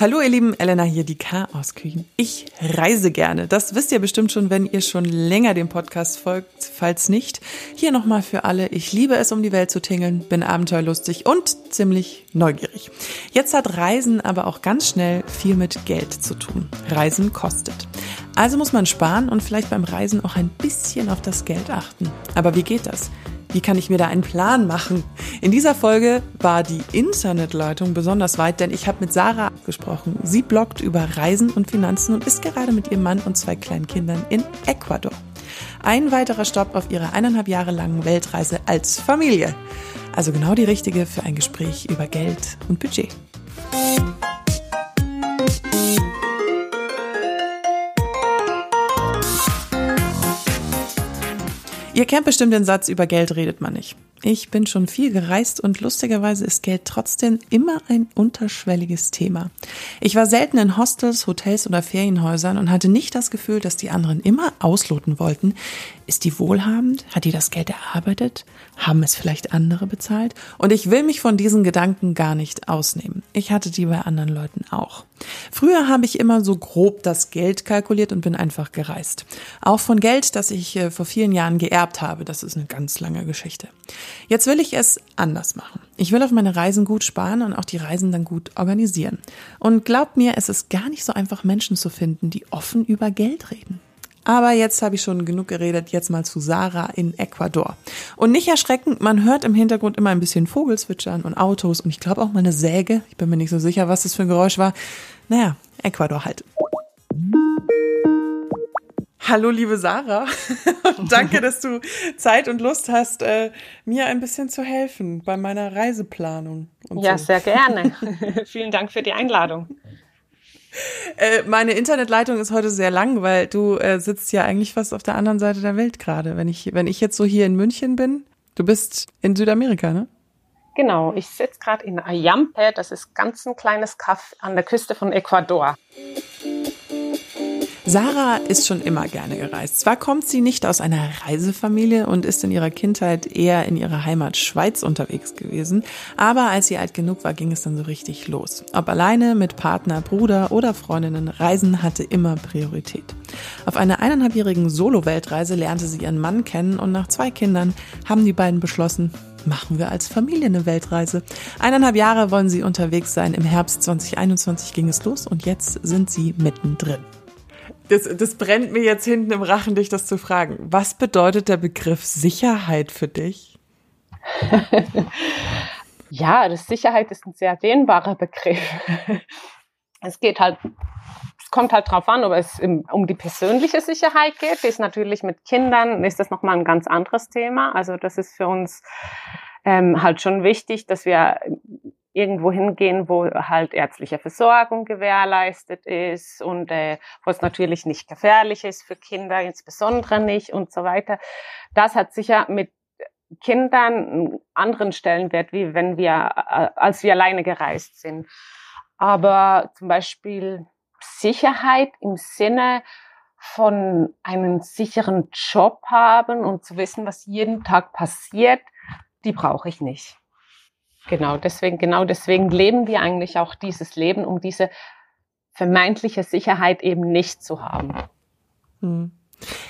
Hallo ihr Lieben, Elena hier, die Chaos-Küchen. Ich reise gerne. Das wisst ihr bestimmt schon, wenn ihr schon länger dem Podcast folgt. Falls nicht, hier nochmal für alle. Ich liebe es, um die Welt zu tingeln, bin abenteuerlustig und ziemlich neugierig. Jetzt hat Reisen aber auch ganz schnell viel mit Geld zu tun. Reisen kostet. Also muss man sparen und vielleicht beim Reisen auch ein bisschen auf das Geld achten. Aber wie geht das? Wie kann ich mir da einen Plan machen? In dieser Folge war die Internetleitung besonders weit, denn ich habe mit Sarah gesprochen. Sie bloggt über Reisen und Finanzen und ist gerade mit ihrem Mann und zwei kleinen Kindern in Ecuador. Ein weiterer Stopp auf ihrer eineinhalb Jahre langen Weltreise als Familie. Also genau die richtige für ein Gespräch über Geld und Budget. Ihr kennt bestimmt den Satz, über Geld redet man nicht. Ich bin schon viel gereist und lustigerweise ist Geld trotzdem immer ein unterschwelliges Thema. Ich war selten in Hostels, Hotels oder Ferienhäusern und hatte nicht das Gefühl, dass die anderen immer ausloten wollten. Ist die wohlhabend? Hat die das Geld erarbeitet? Haben es vielleicht andere bezahlt? Und ich will mich von diesen Gedanken gar nicht ausnehmen. Ich hatte die bei anderen Leuten auch. Früher habe ich immer so grob das Geld kalkuliert und bin einfach gereist. Auch von Geld, das ich äh, vor vielen Jahren geerbt habe. Das ist eine ganz lange Geschichte. Jetzt will ich es anders machen. Ich will auf meine Reisen gut sparen und auch die Reisen dann gut organisieren. Und glaubt mir, es ist gar nicht so einfach, Menschen zu finden, die offen über Geld reden. Aber jetzt habe ich schon genug geredet, jetzt mal zu Sarah in Ecuador. Und nicht erschrecken, man hört im Hintergrund immer ein bisschen Vogelzwitschern und Autos und ich glaube auch mal eine Säge. Ich bin mir nicht so sicher, was das für ein Geräusch war. Naja, Ecuador halt. Hallo, liebe Sarah. Danke, dass du Zeit und Lust hast, äh, mir ein bisschen zu helfen bei meiner Reiseplanung. ja, so. sehr gerne. Vielen Dank für die Einladung. Äh, meine Internetleitung ist heute sehr lang, weil du äh, sitzt ja eigentlich fast auf der anderen Seite der Welt gerade. Wenn ich, wenn ich jetzt so hier in München bin, du bist in Südamerika, ne? Genau, ich sitze gerade in Ayampe, das ist ganz ein kleines Kaff an der Küste von Ecuador. Sarah ist schon immer gerne gereist. Zwar kommt sie nicht aus einer Reisefamilie und ist in ihrer Kindheit eher in ihrer Heimat Schweiz unterwegs gewesen, aber als sie alt genug war, ging es dann so richtig los. Ob alleine, mit Partner, Bruder oder Freundinnen, Reisen hatte immer Priorität. Auf einer eineinhalbjährigen Solo-Weltreise lernte sie ihren Mann kennen und nach zwei Kindern haben die beiden beschlossen, machen wir als Familie eine Weltreise. Eineinhalb Jahre wollen sie unterwegs sein. Im Herbst 2021 ging es los und jetzt sind sie mittendrin das, das brennt mir jetzt hinten im Rachen, dich das zu fragen. Was bedeutet der Begriff Sicherheit für dich? ja, das Sicherheit ist ein sehr dehnbarer Begriff. es geht halt, es kommt halt drauf an, ob es um die persönliche Sicherheit geht. Die ist natürlich mit Kindern, ist das nochmal ein ganz anderes Thema. Also das ist für uns ähm, halt schon wichtig, dass wir irgendwo hingehen, wo halt ärztliche Versorgung gewährleistet ist und äh, wo es natürlich nicht gefährlich ist für Kinder, insbesondere nicht und so weiter. Das hat sicher mit Kindern einen anderen Stellenwert, wie wenn wir, äh, als wir alleine gereist sind. Aber zum Beispiel Sicherheit im Sinne von einem sicheren Job haben und zu wissen, was jeden Tag passiert, die brauche ich nicht. Genau, deswegen, genau deswegen leben wir eigentlich auch dieses Leben, um diese vermeintliche Sicherheit eben nicht zu haben. Hm.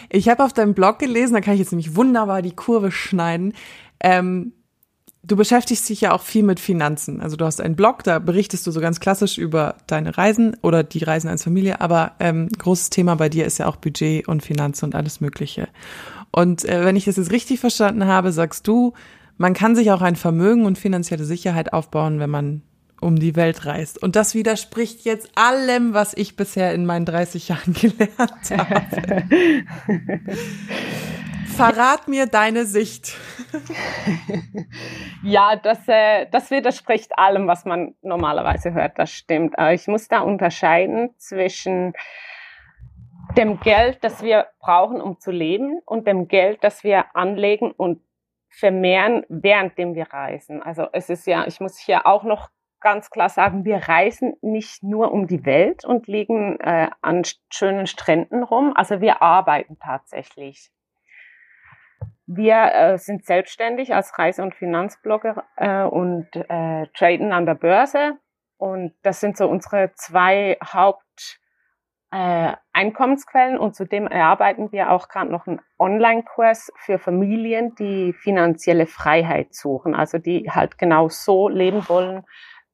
Ich habe auf deinem Blog gelesen, da kann ich jetzt nämlich wunderbar die Kurve schneiden. Ähm, du beschäftigst dich ja auch viel mit Finanzen. Also du hast einen Blog, da berichtest du so ganz klassisch über deine Reisen oder die Reisen als Familie, aber ähm, großes Thema bei dir ist ja auch Budget und Finanzen und alles Mögliche. Und äh, wenn ich das jetzt richtig verstanden habe, sagst du, man kann sich auch ein Vermögen und finanzielle Sicherheit aufbauen, wenn man um die Welt reist. Und das widerspricht jetzt allem, was ich bisher in meinen 30 Jahren gelernt habe. Verrat mir deine Sicht. ja, das, äh, das widerspricht allem, was man normalerweise hört. Das stimmt. Aber ich muss da unterscheiden zwischen dem Geld, das wir brauchen, um zu leben, und dem Geld, das wir anlegen und vermehren, währenddem wir reisen. Also es ist ja, ich muss hier auch noch ganz klar sagen, wir reisen nicht nur um die Welt und liegen äh, an schönen Stränden rum. Also wir arbeiten tatsächlich. Wir äh, sind selbstständig als Reise- und Finanzblogger äh, und äh, traden an der Börse. Und das sind so unsere zwei Haupt äh, Einkommensquellen und zudem erarbeiten wir auch gerade noch einen Online-Kurs für Familien, die finanzielle Freiheit suchen, also die halt genau so leben wollen,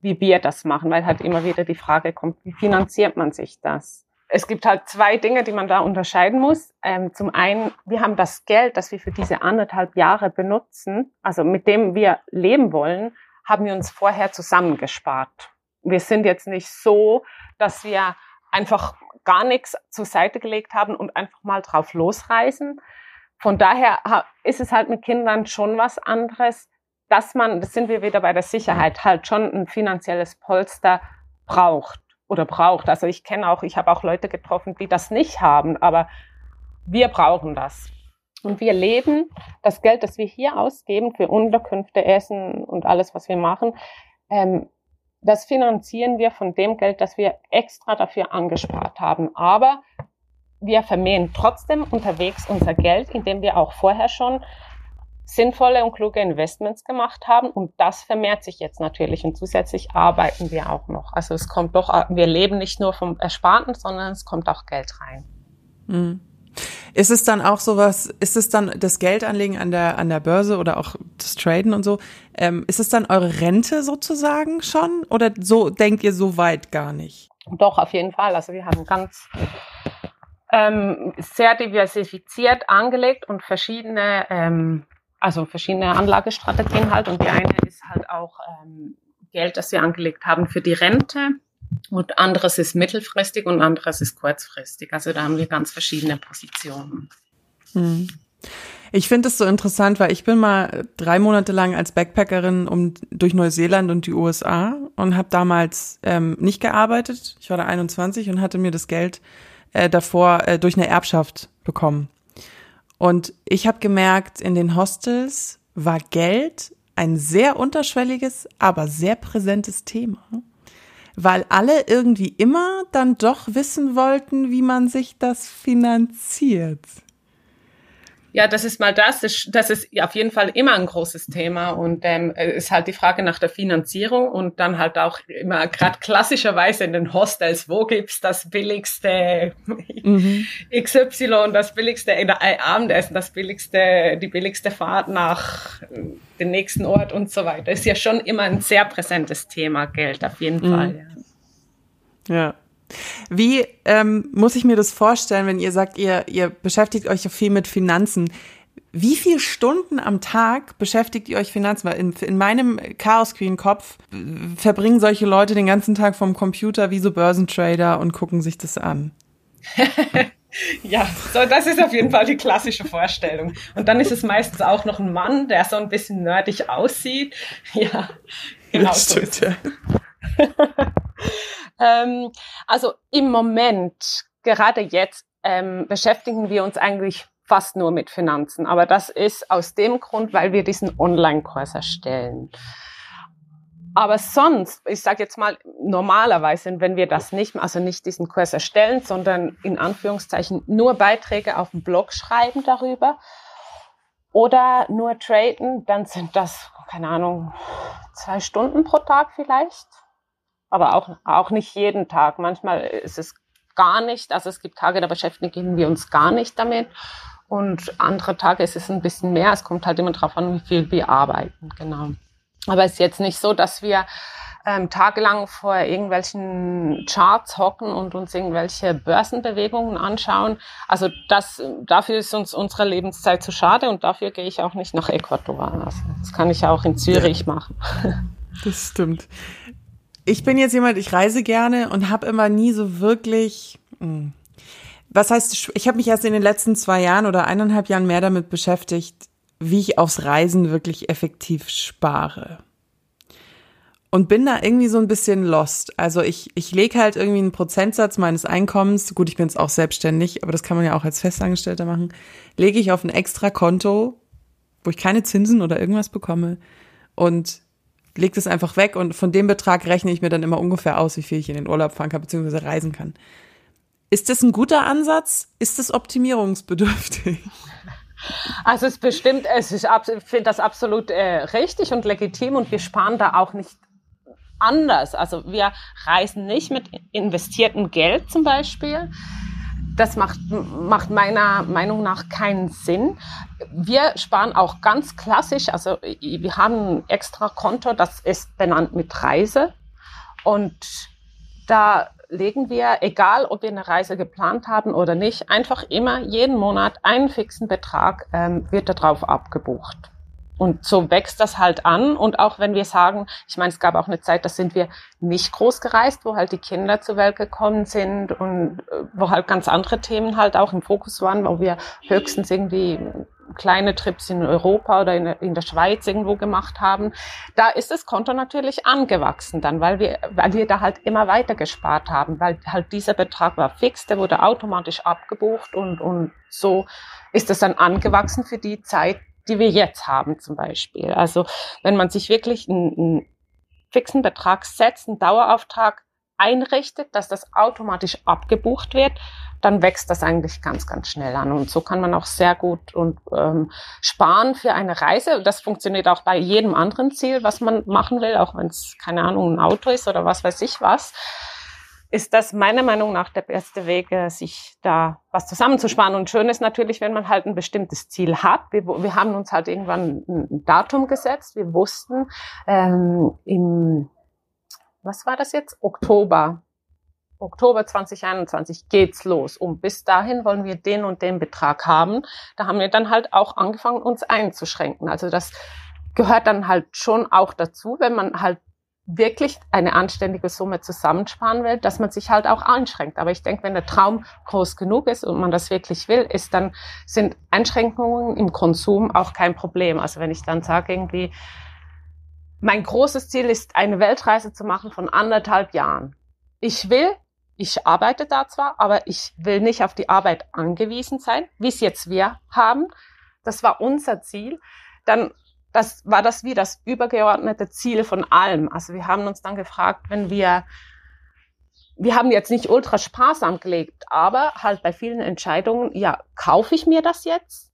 wie wir das machen, weil halt immer wieder die Frage kommt, wie finanziert man sich das? Es gibt halt zwei Dinge, die man da unterscheiden muss. Ähm, zum einen, wir haben das Geld, das wir für diese anderthalb Jahre benutzen, also mit dem wir leben wollen, haben wir uns vorher zusammengespart. Wir sind jetzt nicht so, dass wir einfach gar nichts zur Seite gelegt haben und einfach mal drauf losreisen. Von daher ist es halt mit Kindern schon was anderes, dass man, das sind wir wieder bei der Sicherheit, halt schon ein finanzielles Polster braucht oder braucht. Also ich kenne auch, ich habe auch Leute getroffen, die das nicht haben, aber wir brauchen das. Und wir leben das Geld, das wir hier ausgeben für Unterkünfte, Essen und alles, was wir machen, ähm, das finanzieren wir von dem Geld, das wir extra dafür angespart haben. Aber wir vermehren trotzdem unterwegs unser Geld, indem wir auch vorher schon sinnvolle und kluge Investments gemacht haben. Und das vermehrt sich jetzt natürlich. Und zusätzlich arbeiten wir auch noch. Also es kommt doch, wir leben nicht nur vom Ersparten, sondern es kommt auch Geld rein. Mhm. Ist es dann auch sowas, ist es dann das Geldanlegen an der, an der Börse oder auch das Traden und so, ähm, ist es dann eure Rente sozusagen schon? Oder so denkt ihr so weit gar nicht? Doch, auf jeden Fall. Also wir haben ganz ähm, sehr diversifiziert angelegt und verschiedene, ähm, also verschiedene Anlagestrategien halt. Und die eine ist halt auch ähm, Geld, das wir angelegt haben für die Rente. Und anderes ist mittelfristig und anderes ist kurzfristig. Also da haben wir ganz verschiedene Positionen. Hm. Ich finde es so interessant, weil ich bin mal drei Monate lang als Backpackerin um durch Neuseeland und die USA und habe damals ähm, nicht gearbeitet. Ich war da 21 und hatte mir das Geld äh, davor äh, durch eine Erbschaft bekommen. Und ich habe gemerkt, in den Hostels war Geld ein sehr unterschwelliges, aber sehr präsentes Thema weil alle irgendwie immer dann doch wissen wollten, wie man sich das finanziert. Ja, das ist mal das. Das ist auf jeden Fall immer ein großes Thema und ähm, ist halt die Frage nach der Finanzierung und dann halt auch immer gerade klassischerweise in den Hostels, wo gibt's das billigste mhm. XY, das billigste äh, Abendessen, das billigste, die billigste Fahrt nach äh, dem nächsten Ort und so weiter. Ist ja schon immer ein sehr präsentes Thema, Geld auf jeden mhm. Fall. Ja. ja. Wie ähm, muss ich mir das vorstellen, wenn ihr sagt, ihr, ihr beschäftigt euch viel mit Finanzen? Wie viele Stunden am Tag beschäftigt ihr euch Finanzen? Weil in, in meinem Chaos Queen Kopf äh, verbringen solche Leute den ganzen Tag vom Computer wie so Börsentrader und gucken sich das an. ja, so das ist auf jeden Fall die klassische Vorstellung. Und dann ist es meistens auch noch ein Mann, der so ein bisschen nerdig aussieht. Ja, genau. Das stimmt, so ja. ähm, also im Moment, gerade jetzt, ähm, beschäftigen wir uns eigentlich fast nur mit Finanzen. Aber das ist aus dem Grund, weil wir diesen Online-Kurs erstellen. Aber sonst, ich sage jetzt mal, normalerweise, wenn wir das nicht, also nicht diesen Kurs erstellen, sondern in Anführungszeichen nur Beiträge auf dem Blog schreiben darüber oder nur traden, dann sind das, keine Ahnung, zwei Stunden pro Tag vielleicht aber auch, auch nicht jeden Tag. Manchmal ist es gar nicht, also es gibt Tage, da beschäftigen wir uns gar nicht damit. Und andere Tage ist es ein bisschen mehr. Es kommt halt immer darauf an, wie viel wir arbeiten, genau. Aber es ist jetzt nicht so, dass wir ähm, tagelang vor irgendwelchen Charts hocken und uns irgendwelche Börsenbewegungen anschauen. Also das, dafür ist uns unsere Lebenszeit zu schade und dafür gehe ich auch nicht nach Ecuador. Also das kann ich auch in Zürich ja. machen. Das stimmt ich bin jetzt jemand, ich reise gerne und habe immer nie so wirklich. Mh. Hm. Was heißt, ich habe mich erst in den letzten zwei Jahren oder eineinhalb Jahren mehr damit beschäftigt, wie ich aufs Reisen wirklich effektiv spare. Und bin da irgendwie so ein bisschen lost. Also ich, ich lege halt irgendwie einen Prozentsatz meines Einkommens, gut, ich bin jetzt auch selbstständig, aber das kann man ja auch als Festangestellter machen, lege ich auf ein extra Konto, wo ich keine Zinsen oder irgendwas bekomme. Und leg das einfach weg und von dem Betrag rechne ich mir dann immer ungefähr aus, wie viel ich in den Urlaub fahren kann, beziehungsweise reisen kann. Ist das ein guter Ansatz? Ist das optimierungsbedürftig? Also es ist bestimmt, es ist, ich finde das absolut äh, richtig und legitim und wir sparen da auch nicht anders. Also wir reisen nicht mit investiertem Geld zum Beispiel. Das macht, macht meiner Meinung nach keinen Sinn. Wir sparen auch ganz klassisch, also wir haben ein extra Konto, das ist benannt mit Reise. Und da legen wir, egal ob wir eine Reise geplant haben oder nicht, einfach immer jeden Monat einen fixen Betrag ähm, wird darauf abgebucht. Und so wächst das halt an. Und auch wenn wir sagen, ich meine, es gab auch eine Zeit, da sind wir nicht groß gereist, wo halt die Kinder zur Welt gekommen sind und äh, wo halt ganz andere Themen halt auch im Fokus waren, wo wir höchstens irgendwie kleine Trips in Europa oder in, in, der Schweiz irgendwo gemacht haben, da ist das Konto natürlich angewachsen dann, weil wir, weil wir da halt immer weiter gespart haben, weil halt dieser Betrag war fix, der wurde automatisch abgebucht und, und so ist es dann angewachsen für die Zeit, die wir jetzt haben zum Beispiel. Also wenn man sich wirklich einen, einen fixen Betrag setzt, einen Dauerauftrag einrichtet, dass das automatisch abgebucht wird, dann wächst das eigentlich ganz, ganz schnell an. Und so kann man auch sehr gut und ähm, sparen für eine Reise. Das funktioniert auch bei jedem anderen Ziel, was man machen will, auch wenn es, keine Ahnung, ein Auto ist oder was weiß ich was. Ist das meiner Meinung nach der beste Weg, äh, sich da was zusammenzusparen. Und schön ist natürlich, wenn man halt ein bestimmtes Ziel hat. Wir, wir haben uns halt irgendwann ein Datum gesetzt. Wir wussten ähm, im, was war das jetzt? Oktober Oktober 2021 geht's los. Und bis dahin wollen wir den und den Betrag haben. Da haben wir dann halt auch angefangen, uns einzuschränken. Also das gehört dann halt schon auch dazu, wenn man halt wirklich eine anständige Summe zusammensparen will, dass man sich halt auch einschränkt. Aber ich denke, wenn der Traum groß genug ist und man das wirklich will, ist dann, sind Einschränkungen im Konsum auch kein Problem. Also wenn ich dann sage irgendwie, mein großes Ziel ist, eine Weltreise zu machen von anderthalb Jahren. Ich will ich arbeite da zwar, aber ich will nicht auf die Arbeit angewiesen sein, wie es jetzt wir haben. Das war unser Ziel. Dann das war das wie das übergeordnete Ziel von allem. Also wir haben uns dann gefragt, wenn wir wir haben jetzt nicht ultra sparsam gelegt, aber halt bei vielen Entscheidungen, ja, kaufe ich mir das jetzt?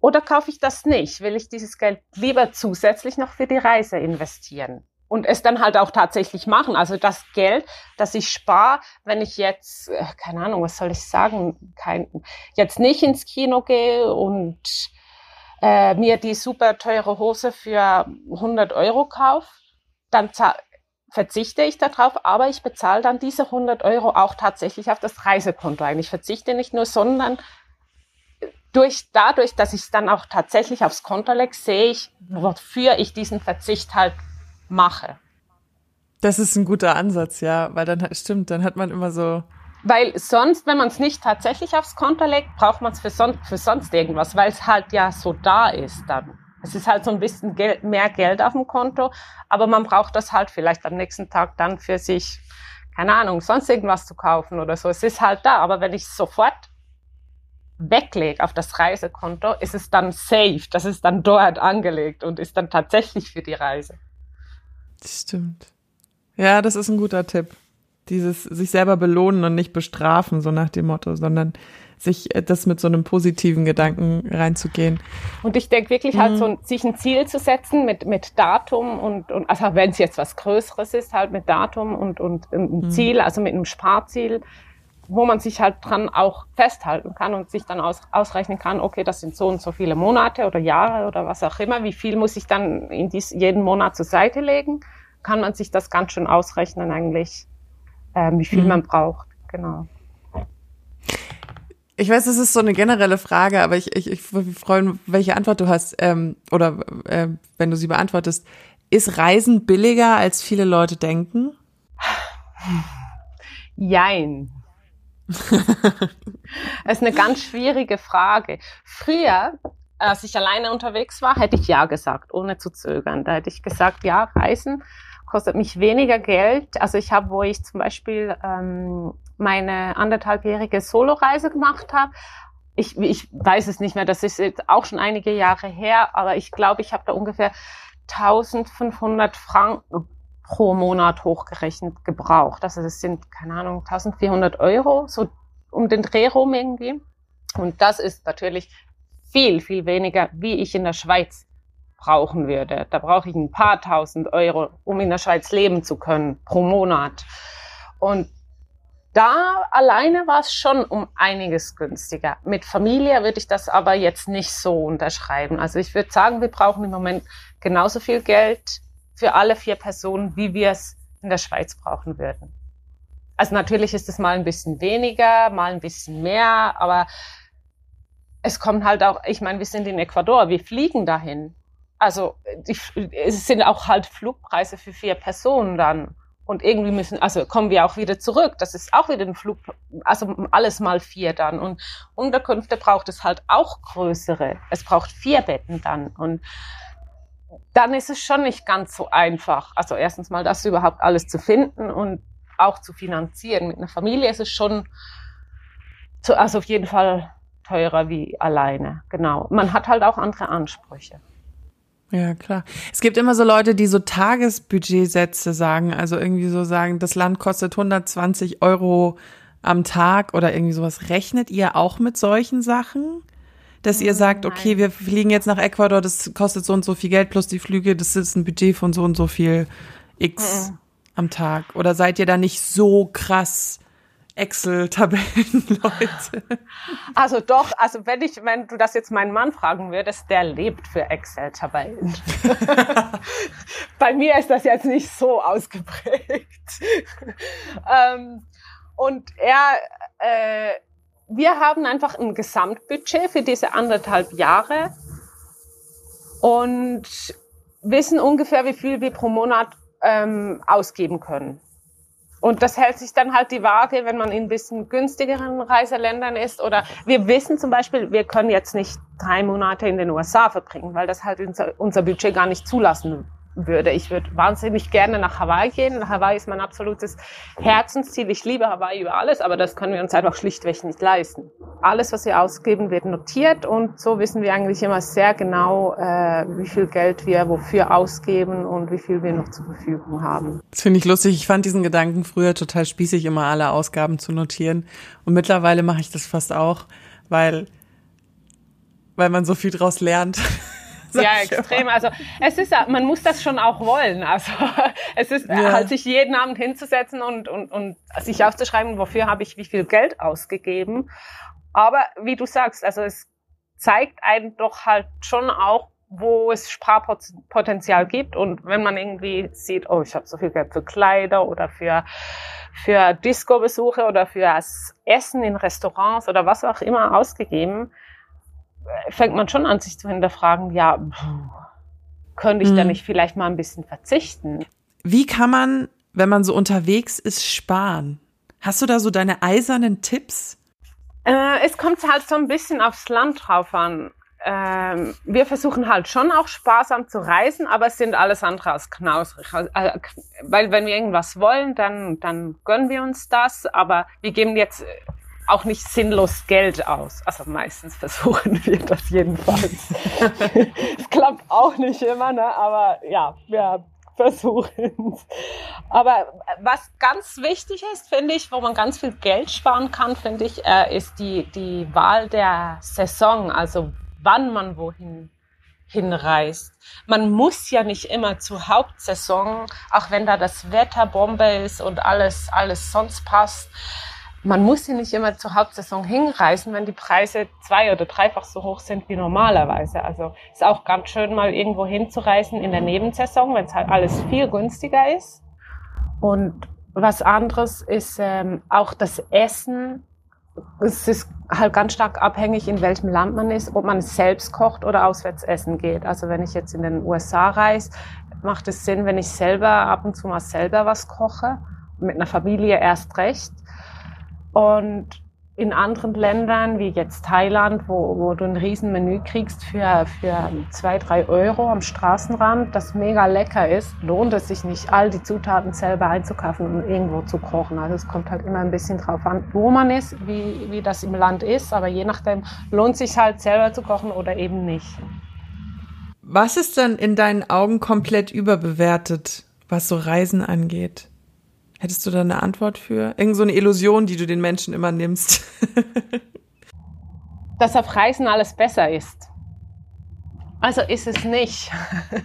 Oder kaufe ich das nicht? Will ich dieses Geld lieber zusätzlich noch für die Reise investieren? und es dann halt auch tatsächlich machen. Also das Geld, das ich spare, wenn ich jetzt, äh, keine Ahnung, was soll ich sagen, kein, jetzt nicht ins Kino gehe und äh, mir die super teure Hose für 100 Euro kaufe, dann verzichte ich darauf, aber ich bezahle dann diese 100 Euro auch tatsächlich auf das Reisekonto ein. Ich verzichte nicht nur, sondern durch, dadurch, dass ich es dann auch tatsächlich aufs Konto lege, sehe ich, wofür ich diesen Verzicht halt mache. Das ist ein guter Ansatz, ja, weil dann stimmt, dann hat man immer so. Weil sonst, wenn man es nicht tatsächlich aufs Konto legt, braucht man es für, son für sonst irgendwas, weil es halt ja so da ist dann. Es ist halt so ein bisschen Geld, mehr Geld auf dem Konto, aber man braucht das halt vielleicht am nächsten Tag dann für sich, keine Ahnung, sonst irgendwas zu kaufen oder so. Es ist halt da, aber wenn ich es sofort weglege auf das Reisekonto, ist es dann safe, das ist dann dort angelegt und ist dann tatsächlich für die Reise. Stimmt. Ja, das ist ein guter Tipp. Dieses sich selber belohnen und nicht bestrafen, so nach dem Motto, sondern sich äh, das mit so einem positiven Gedanken reinzugehen. Und ich denke wirklich halt mhm. so, sich ein Ziel zu setzen mit, mit Datum und, und also wenn es jetzt was Größeres ist, halt mit Datum und, und ein mhm. Ziel, also mit einem Sparziel, wo man sich halt dran auch festhalten kann und sich dann aus, ausrechnen kann, okay, das sind so und so viele Monate oder Jahre oder was auch immer, wie viel muss ich dann in dies, jeden Monat zur Seite legen, kann man sich das ganz schön ausrechnen eigentlich, wie viel mhm. man braucht, genau. Ich weiß, das ist so eine generelle Frage, aber ich, ich, ich würde mich freuen, welche Antwort du hast ähm, oder äh, wenn du sie beantwortest. Ist Reisen billiger, als viele Leute denken? Jein. das ist eine ganz schwierige Frage. Früher, als ich alleine unterwegs war, hätte ich ja gesagt, ohne zu zögern. Da hätte ich gesagt, ja, Reisen kostet mich weniger Geld. Also ich habe, wo ich zum Beispiel ähm, meine anderthalbjährige Soloreise gemacht habe, ich, ich weiß es nicht mehr, das ist jetzt auch schon einige Jahre her, aber ich glaube, ich habe da ungefähr 1500 Franken pro Monat hochgerechnet gebraucht. Also das sind, keine Ahnung, 1400 Euro, so um den Dreh rum irgendwie. Und das ist natürlich viel, viel weniger, wie ich in der Schweiz brauchen würde. Da brauche ich ein paar tausend Euro, um in der Schweiz leben zu können pro Monat. Und da alleine war es schon um einiges günstiger. Mit Familie würde ich das aber jetzt nicht so unterschreiben. Also ich würde sagen, wir brauchen im Moment genauso viel Geld für alle vier Personen, wie wir es in der Schweiz brauchen würden. Also natürlich ist es mal ein bisschen weniger, mal ein bisschen mehr, aber es kommt halt auch, ich meine, wir sind in Ecuador, wir fliegen dahin. Also die, es sind auch halt Flugpreise für vier Personen dann. Und irgendwie müssen, also kommen wir auch wieder zurück. Das ist auch wieder ein Flug, also alles mal vier dann. Und Unterkünfte braucht es halt auch größere. Es braucht vier Betten dann. Und dann ist es schon nicht ganz so einfach. Also erstens mal das überhaupt alles zu finden und auch zu finanzieren. Mit einer Familie ist es schon, zu, also auf jeden Fall teurer wie alleine. Genau. Man hat halt auch andere Ansprüche. Ja, klar. Es gibt immer so Leute, die so Tagesbudgetsätze sagen, also irgendwie so sagen, das Land kostet 120 Euro am Tag oder irgendwie sowas. Rechnet ihr auch mit solchen Sachen? Dass ihr sagt, okay, wir fliegen jetzt nach Ecuador, das kostet so und so viel Geld plus die Flüge, das ist ein Budget von so und so viel X am Tag. Oder seid ihr da nicht so krass Excel-Tabellen, Leute? Also doch, also wenn ich, wenn du das jetzt meinen Mann fragen würdest, der lebt für Excel-Tabellen. Bei mir ist das jetzt nicht so ausgeprägt. ähm, und er, äh, wir haben einfach ein Gesamtbudget für diese anderthalb Jahre und wissen ungefähr, wie viel wir pro Monat ähm, ausgeben können. Und das hält sich dann halt die Waage, wenn man in ein bisschen günstigeren Reiseländern ist. Oder wir wissen zum Beispiel, wir können jetzt nicht drei Monate in den USA verbringen, weil das halt unser, unser Budget gar nicht zulassen würde. Ich würde wahnsinnig gerne nach Hawaii gehen. Hawaii ist mein absolutes Herzensziel. Ich liebe Hawaii über alles, aber das können wir uns einfach schlichtweg nicht leisten. Alles, was wir ausgeben, wird notiert und so wissen wir eigentlich immer sehr genau, äh, wie viel Geld wir wofür ausgeben und wie viel wir noch zur Verfügung haben. Das finde ich lustig. Ich fand diesen Gedanken früher total spießig, immer alle Ausgaben zu notieren. Und mittlerweile mache ich das fast auch, weil weil man so viel draus lernt. Ja, extrem. Also es ist, man muss das schon auch wollen. Also es ist ja. halt sich jeden Abend hinzusetzen und, und, und sich aufzuschreiben, wofür habe ich wie viel Geld ausgegeben. Aber wie du sagst, also es zeigt einen doch halt schon auch, wo es Sparpotenzial gibt. Und wenn man irgendwie sieht, oh, ich habe so viel Geld für Kleider oder für, für Disco-Besuche oder für das Essen in Restaurants oder was auch immer ausgegeben, fängt man schon an, sich zu hinterfragen, ja, könnte ich mhm. da nicht vielleicht mal ein bisschen verzichten? Wie kann man, wenn man so unterwegs ist, sparen? Hast du da so deine eisernen Tipps? Äh, es kommt halt so ein bisschen aufs Land drauf an. Ähm, wir versuchen halt schon auch sparsam zu reisen, aber es sind alles andere als knausrig. Also, äh, weil wenn wir irgendwas wollen, dann, dann gönnen wir uns das, aber wir geben jetzt auch nicht sinnlos Geld aus. Also meistens versuchen wir das jedenfalls. Es klappt auch nicht immer, ne? aber ja, wir versuchen. Aber was ganz wichtig ist, finde ich, wo man ganz viel Geld sparen kann, finde ich, äh, ist die, die Wahl der Saison, also wann man wohin hinreist. Man muss ja nicht immer zur Hauptsaison, auch wenn da das Wetter Bombe ist und alles, alles sonst passt man muss ja nicht immer zur Hauptsaison hinreisen, wenn die Preise zwei- oder dreifach so hoch sind wie normalerweise. Also ist auch ganz schön, mal irgendwo hinzureisen in der Nebensaison, wenn es halt alles viel günstiger ist. Und was anderes ist ähm, auch das Essen. Es ist halt ganz stark abhängig, in welchem Land man ist, ob man selbst kocht oder auswärts essen geht. Also wenn ich jetzt in den USA reise, macht es Sinn, wenn ich selber ab und zu mal selber was koche. Mit einer Familie erst recht. Und in anderen Ländern, wie jetzt Thailand, wo, wo du ein Riesenmenü kriegst für, für zwei, drei Euro am Straßenrand, das mega lecker ist, lohnt es sich nicht, all die Zutaten selber einzukaufen und irgendwo zu kochen. Also es kommt halt immer ein bisschen drauf an, wo man ist, wie, wie das im Land ist, aber je nachdem lohnt es sich halt selber zu kochen oder eben nicht. Was ist dann in deinen Augen komplett überbewertet, was so Reisen angeht? Hättest du da eine Antwort für? Irgend so eine Illusion, die du den Menschen immer nimmst. Dass auf Reisen alles besser ist. Also ist es nicht,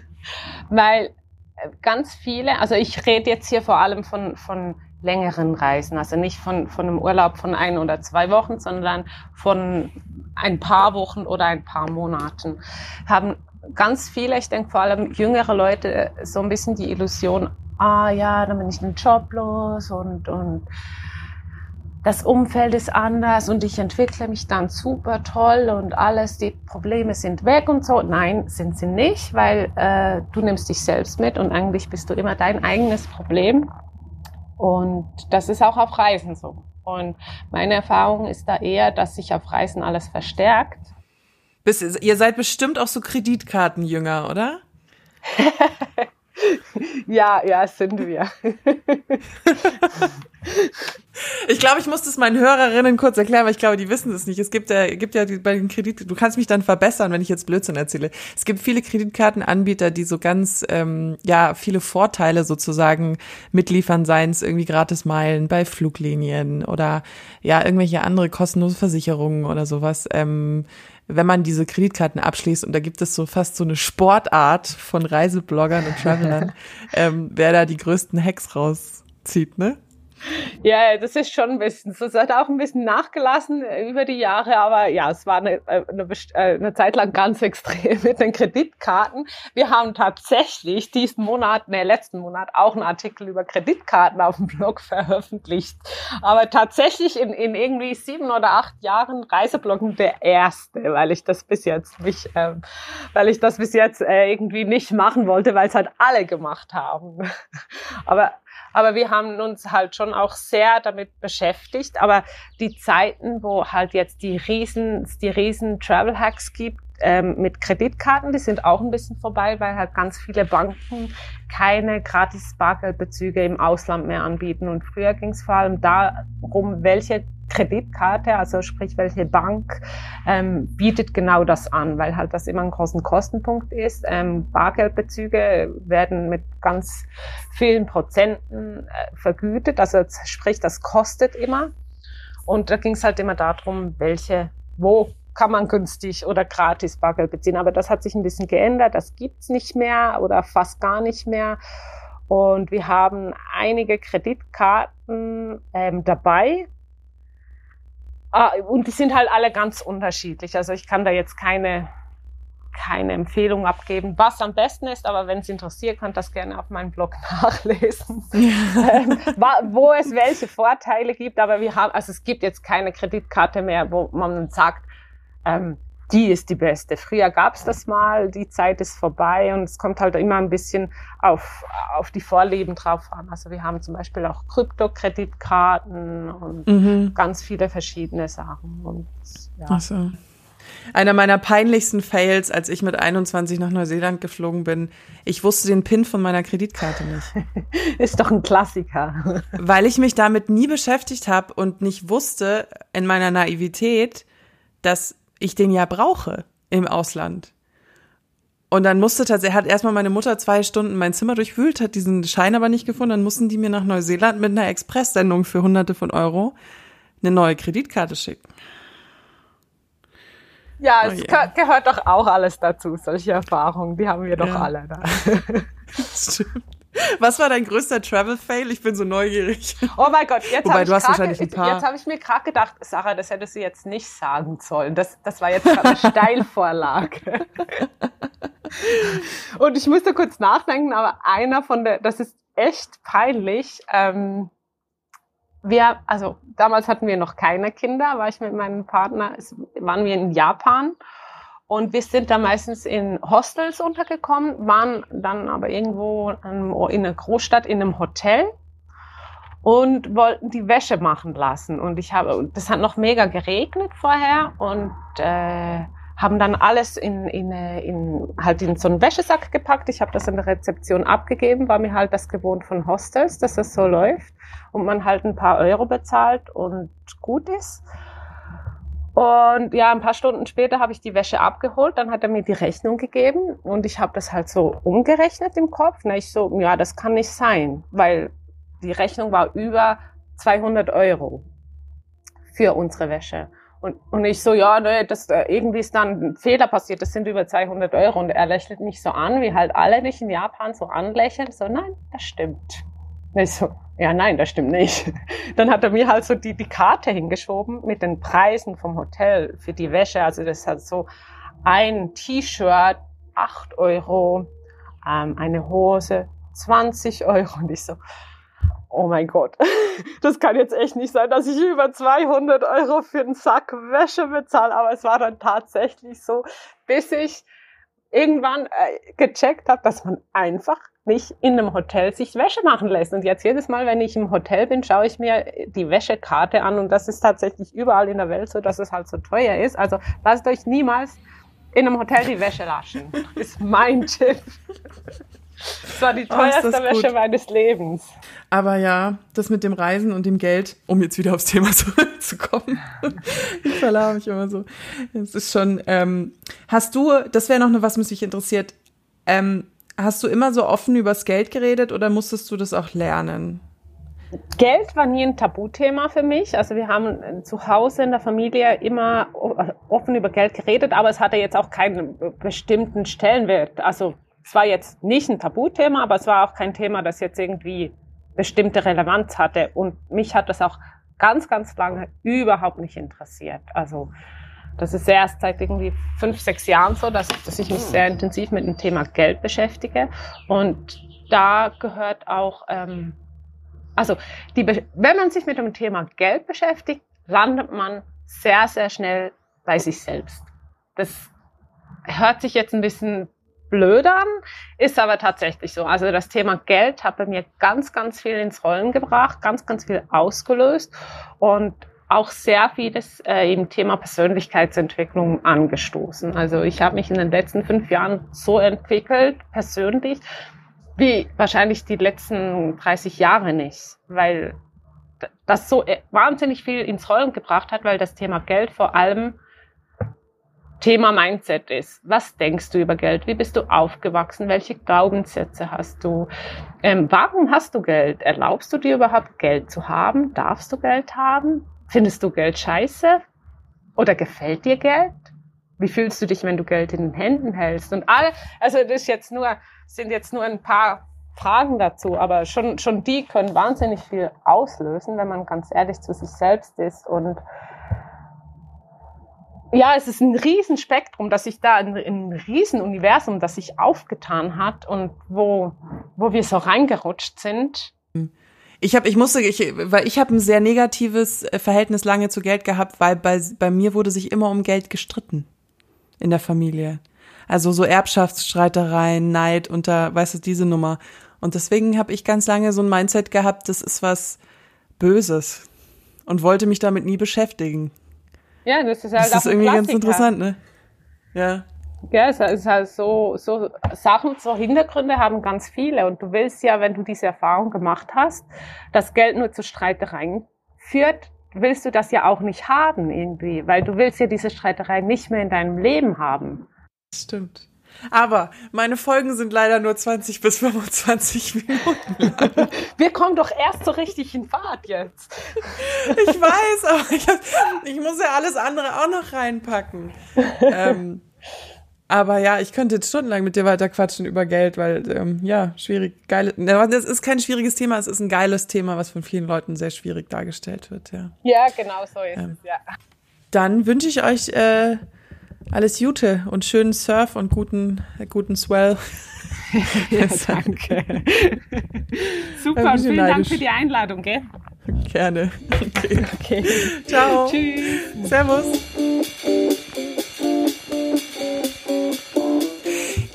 weil äh, ganz viele, also ich rede jetzt hier vor allem von, von längeren Reisen, also nicht von, von einem Urlaub von ein oder zwei Wochen, sondern von ein paar Wochen oder ein paar Monaten, haben ganz viele, ich denke vor allem jüngere Leute, so ein bisschen die Illusion, ah ja, dann bin ich einen Job los und, und das Umfeld ist anders und ich entwickle mich dann super toll und alles, die Probleme sind weg und so. Nein, sind sie nicht, weil äh, du nimmst dich selbst mit und eigentlich bist du immer dein eigenes Problem. Und das ist auch auf Reisen so. Und meine Erfahrung ist da eher, dass sich auf Reisen alles verstärkt. Bis, ihr seid bestimmt auch so Kreditkartenjünger, oder? ja, ja, sind wir. ich glaube, ich muss das meinen Hörerinnen kurz erklären, weil ich glaube, die wissen es nicht. Es gibt ja, gibt ja bei den Kredit, du kannst mich dann verbessern, wenn ich jetzt Blödsinn erzähle. Es gibt viele Kreditkartenanbieter, die so ganz, ähm, ja, viele Vorteile sozusagen mitliefern, seien es irgendwie gratis Meilen bei Fluglinien oder ja, irgendwelche andere kostenlose Versicherungen oder sowas. Ähm, wenn man diese Kreditkarten abschließt und da gibt es so fast so eine Sportart von Reisebloggern und Travelern, ähm, wer da die größten Hacks rauszieht, ne? Ja, das ist schon ein bisschen, das hat auch ein bisschen nachgelassen über die Jahre, aber ja, es war eine, äh, eine, äh, eine Zeit lang ganz extrem mit den Kreditkarten. Wir haben tatsächlich diesen Monat, ne, letzten Monat auch einen Artikel über Kreditkarten auf dem Blog veröffentlicht. Aber tatsächlich in, in irgendwie sieben oder acht Jahren Reisebloggen der erste, weil ich das bis jetzt mich, ähm, weil ich das bis jetzt äh, irgendwie nicht machen wollte, weil es halt alle gemacht haben. aber aber wir haben uns halt schon auch sehr damit beschäftigt. Aber die Zeiten, wo halt jetzt die riesen, die riesen Travel Hacks gibt, ähm, mit Kreditkarten, die sind auch ein bisschen vorbei, weil halt ganz viele Banken keine gratis Bargeldbezüge im Ausland mehr anbieten. Und früher ging es vor allem darum, welche Kreditkarte, also sprich welche Bank ähm, bietet genau das an, weil halt das immer ein großen Kostenpunkt ist. Ähm, Bargeldbezüge werden mit ganz vielen Prozenten äh, vergütet, also sprich das kostet immer. Und da ging es halt immer darum, welche, wo kann man günstig oder gratis Bargeld beziehen. Aber das hat sich ein bisschen geändert, das gibt's nicht mehr oder fast gar nicht mehr. Und wir haben einige Kreditkarten ähm, dabei, Ah, und die sind halt alle ganz unterschiedlich. Also ich kann da jetzt keine, keine Empfehlung abgeben, was am besten ist, aber wenn es interessiert, könnt das gerne auf meinem Blog nachlesen, ähm, wo es welche Vorteile gibt. Aber wir haben, also es gibt jetzt keine Kreditkarte mehr, wo man sagt, ähm, die ist die beste. Früher gab es das mal, die Zeit ist vorbei und es kommt halt immer ein bisschen auf, auf die Vorlieben drauf an. Also wir haben zum Beispiel auch Kryptokreditkarten und mhm. ganz viele verschiedene Sachen. Und, ja. Ach so. Einer meiner peinlichsten Fails, als ich mit 21 nach Neuseeland geflogen bin, ich wusste den PIN von meiner Kreditkarte nicht. Ist doch ein Klassiker. Weil ich mich damit nie beschäftigt habe und nicht wusste in meiner Naivität, dass ich den ja brauche im Ausland. Und dann musste tatsächlich, hat erstmal meine Mutter zwei Stunden mein Zimmer durchwühlt, hat diesen Schein aber nicht gefunden. Dann mussten die mir nach Neuseeland mit einer Expresssendung für hunderte von Euro eine neue Kreditkarte schicken. Ja, es oh yeah. gehört doch auch alles dazu, solche Erfahrungen. Die haben wir doch ja. alle da. Stimmt. Was war dein größter Travel-Fail? Ich bin so neugierig. Oh mein Gott, jetzt habe ich, hab ich mir gerade gedacht, Sarah, das hättest du jetzt nicht sagen sollen. Das, das war jetzt eine Steilvorlage. Und ich musste kurz nachdenken, aber einer von der, das ist echt peinlich. Ähm, wir, also damals hatten wir noch keine Kinder, war ich mit meinem Partner, waren wir in Japan und wir sind da meistens in Hostels untergekommen, waren dann aber irgendwo in einer Großstadt in einem Hotel und wollten die Wäsche machen lassen. Und ich habe, das hat noch mega geregnet vorher und äh, haben dann alles in, in, in, halt in so einen Wäschesack gepackt. Ich habe das in der Rezeption abgegeben, war mir halt das gewohnt von Hostels, dass das so läuft und man halt ein paar Euro bezahlt und gut ist. Und ja, ein paar Stunden später habe ich die Wäsche abgeholt, dann hat er mir die Rechnung gegeben und ich habe das halt so umgerechnet im Kopf. Na, ich so, ja, das kann nicht sein, weil die Rechnung war über 200 Euro für unsere Wäsche. Und, und ich so, ja, ne, das, äh, irgendwie ist dann ein Fehler passiert, das sind über 200 Euro. Und er lächelt mich so an, wie halt alle dich in Japan so anlächeln. So, nein, das stimmt. Und ich so, ja, nein, das stimmt nicht. Dann hat er mir halt so die, die Karte hingeschoben mit den Preisen vom Hotel für die Wäsche. Also das hat so ein T-Shirt, 8 Euro, ähm, eine Hose, 20 Euro. Und ich so, oh mein Gott, das kann jetzt echt nicht sein, dass ich über 200 Euro für einen Sack Wäsche bezahle. Aber es war dann tatsächlich so, bis ich irgendwann äh, gecheckt habe, dass man einfach nicht in einem Hotel sich Wäsche machen lässt. Und jetzt jedes Mal, wenn ich im Hotel bin, schaue ich mir die Wäschekarte an und das ist tatsächlich überall in der Welt so, dass es halt so teuer ist. Also lasst euch niemals in einem Hotel die Wäsche laschen. ist mein Tipp. Das war die oh, teuerste oh, Wäsche gut. meines Lebens. Aber ja, das mit dem Reisen und dem Geld, um jetzt wieder aufs Thema zurückzukommen. ich verlaube mich immer so. Es ist schon, ähm, hast du, das wäre noch eine, was mich interessiert, ähm, hast du immer so offen übers Geld geredet oder musstest du das auch lernen? Geld war nie ein Tabuthema für mich. Also wir haben zu Hause in der Familie immer offen über Geld geredet, aber es hatte jetzt auch keinen bestimmten Stellenwert. Also es war jetzt nicht ein Tabuthema, aber es war auch kein Thema, das jetzt irgendwie bestimmte Relevanz hatte. Und mich hat das auch ganz, ganz lange überhaupt nicht interessiert. Also das ist erst seit irgendwie fünf, sechs Jahren so, dass, dass ich mich sehr intensiv mit dem Thema Geld beschäftige. Und da gehört auch, ähm, also die, wenn man sich mit dem Thema Geld beschäftigt, landet man sehr, sehr schnell bei sich selbst. Das hört sich jetzt ein bisschen blöd an, ist aber tatsächlich so. Also das Thema Geld hat bei mir ganz, ganz viel ins Rollen gebracht, ganz, ganz viel ausgelöst und auch sehr vieles äh, im Thema Persönlichkeitsentwicklung angestoßen. Also ich habe mich in den letzten fünf Jahren so entwickelt, persönlich, wie wahrscheinlich die letzten 30 Jahre nicht, weil das so äh, wahnsinnig viel ins Rollen gebracht hat, weil das Thema Geld vor allem Thema Mindset ist. Was denkst du über Geld? Wie bist du aufgewachsen? Welche Glaubenssätze hast du? Ähm, warum hast du Geld? Erlaubst du dir überhaupt Geld zu haben? Darfst du Geld haben? Findest du Geld scheiße? Oder gefällt dir Geld? Wie fühlst du dich, wenn du Geld in den Händen hältst? Und alle, also das ist jetzt nur, sind jetzt nur ein paar Fragen dazu, aber schon, schon die können wahnsinnig viel auslösen, wenn man ganz ehrlich zu sich selbst ist und ja, es ist ein Riesenspektrum, dass sich da ein, ein Riesenuniversum, das sich aufgetan hat und wo, wo wir so reingerutscht sind. Ich habe, ich musste, ich, weil ich habe ein sehr negatives äh, Verhältnis lange zu Geld gehabt, weil bei, bei mir wurde sich immer um Geld gestritten in der Familie. Also so Erbschaftsstreitereien, Neid unter, weißt du, diese Nummer. Und deswegen habe ich ganz lange so ein Mindset gehabt, das ist was Böses und wollte mich damit nie beschäftigen. Ja, das ist halt das ist irgendwie ganz interessant, ne? Ja. Ja, es ist halt so, so Sachen, so Hintergründe haben ganz viele. Und du willst ja, wenn du diese Erfahrung gemacht hast, dass Geld nur zu Streitereien führt, willst du das ja auch nicht haben irgendwie, weil du willst ja diese Streiterei nicht mehr in deinem Leben haben. Stimmt. Aber meine Folgen sind leider nur 20 bis 25 Minuten lang. Wir kommen doch erst so richtig in Fahrt jetzt. Ich weiß, aber ich, ich muss ja alles andere auch noch reinpacken. Ähm, aber ja, ich könnte jetzt stundenlang mit dir weiter quatschen über Geld, weil ähm, ja, schwierig, geil. Das ist kein schwieriges Thema, es ist ein geiles Thema, was von vielen Leuten sehr schwierig dargestellt wird, ja. Ja, genau so ist ähm, es, ja. Dann wünsche ich euch äh, alles Gute und schönen Surf und guten, guten Swell. ja, danke. Super, vielen neidisch. Dank für die Einladung, gell? Gerne. Okay. okay. Ciao. Tschüss. Servus.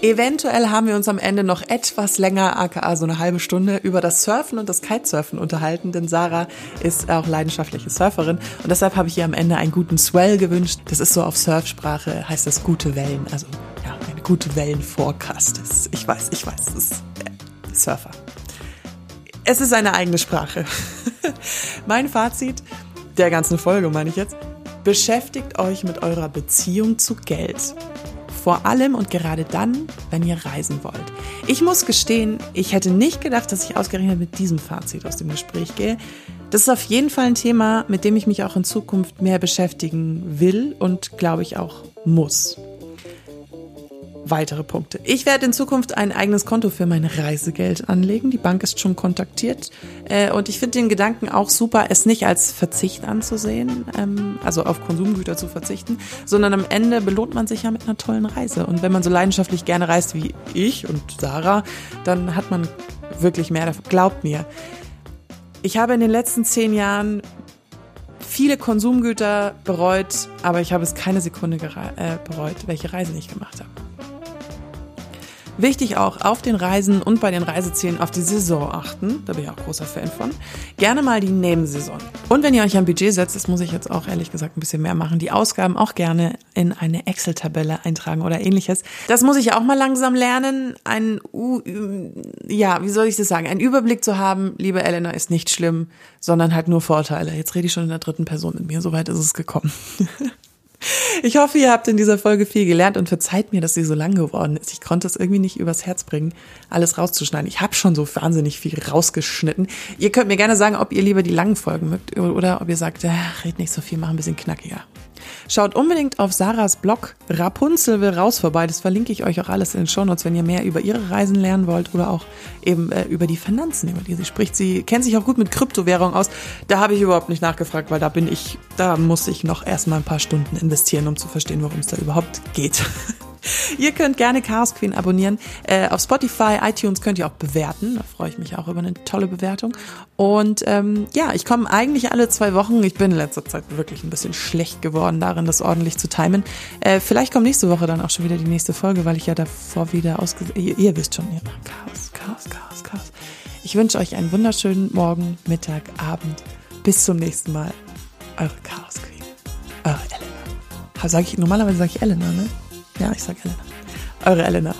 Eventuell haben wir uns am Ende noch etwas länger, aka so eine halbe Stunde, über das Surfen und das Kitesurfen unterhalten, denn Sarah ist auch leidenschaftliche Surferin und deshalb habe ich ihr am Ende einen guten Swell gewünscht. Das ist so auf Surfsprache, heißt das gute Wellen, also ja, eine gute Wellenforecast. Ich weiß, ich weiß, das ist äh, Surfer. Es ist eine eigene Sprache. mein Fazit der ganzen Folge, meine ich jetzt, beschäftigt euch mit eurer Beziehung zu Geld Vor allem und gerade dann, wenn ihr reisen wollt. Ich muss gestehen, ich hätte nicht gedacht, dass ich ausgerechnet mit diesem Fazit aus dem Gespräch gehe. Das ist auf jeden Fall ein Thema, mit dem ich mich auch in Zukunft mehr beschäftigen will und glaube ich auch muss weitere Punkte. Ich werde in Zukunft ein eigenes Konto für mein Reisegeld anlegen. Die Bank ist schon kontaktiert. Äh, und ich finde den Gedanken auch super, es nicht als Verzicht anzusehen, ähm, also auf Konsumgüter zu verzichten, sondern am Ende belohnt man sich ja mit einer tollen Reise. Und wenn man so leidenschaftlich gerne reist wie ich und Sarah, dann hat man wirklich mehr davon. Glaubt mir. Ich habe in den letzten zehn Jahren viele Konsumgüter bereut, aber ich habe es keine Sekunde äh, bereut, welche Reise ich gemacht habe. Wichtig auch auf den Reisen und bei den Reisezielen auf die Saison achten. Da bin ich auch großer Fan von. Gerne mal die Nebensaison. Und wenn ihr euch ein Budget setzt, das muss ich jetzt auch ehrlich gesagt ein bisschen mehr machen, die Ausgaben auch gerne in eine Excel-Tabelle eintragen oder ähnliches. Das muss ich auch mal langsam lernen. Ein, ja, wie soll ich das sagen? Ein Überblick zu haben, liebe Elena, ist nicht schlimm, sondern halt nur Vorteile. Jetzt rede ich schon in der dritten Person mit mir. Soweit ist es gekommen. Ich hoffe, ihr habt in dieser Folge viel gelernt und verzeiht mir, dass sie so lang geworden ist. Ich konnte es irgendwie nicht übers Herz bringen, alles rauszuschneiden. Ich habe schon so wahnsinnig viel rausgeschnitten. Ihr könnt mir gerne sagen, ob ihr lieber die langen Folgen mögt oder ob ihr sagt, ach, red nicht so viel, mach ein bisschen knackiger. Schaut unbedingt auf Sarahs Blog Rapunzel will raus vorbei. Das verlinke ich euch auch alles in den Shownotes, wenn ihr mehr über ihre Reisen lernen wollt oder auch eben äh, über die Finanzen, über die sie spricht. Sie kennt sich auch gut mit Kryptowährung aus. Da habe ich überhaupt nicht nachgefragt, weil da bin ich, da muss ich noch erstmal ein paar Stunden investieren, um zu verstehen, worum es da überhaupt geht. Ihr könnt gerne Chaos Queen abonnieren. Äh, auf Spotify, iTunes könnt ihr auch bewerten. Da freue ich mich auch über eine tolle Bewertung. Und ähm, ja, ich komme eigentlich alle zwei Wochen. Ich bin in letzter Zeit wirklich ein bisschen schlecht geworden darin, das ordentlich zu timen. Äh, vielleicht kommt nächste Woche dann auch schon wieder die nächste Folge, weil ich ja davor wieder ausge... Ihr, ihr wisst schon, ihr macht Chaos, Chaos, Chaos, Chaos. Ich wünsche euch einen wunderschönen Morgen, Mittag, Abend. Bis zum nächsten Mal. Eure Chaos Queen. Eure Elena. Sag ich, normalerweise sage ich Elena, ne? Ja, ich sag Elena. Eure Elena.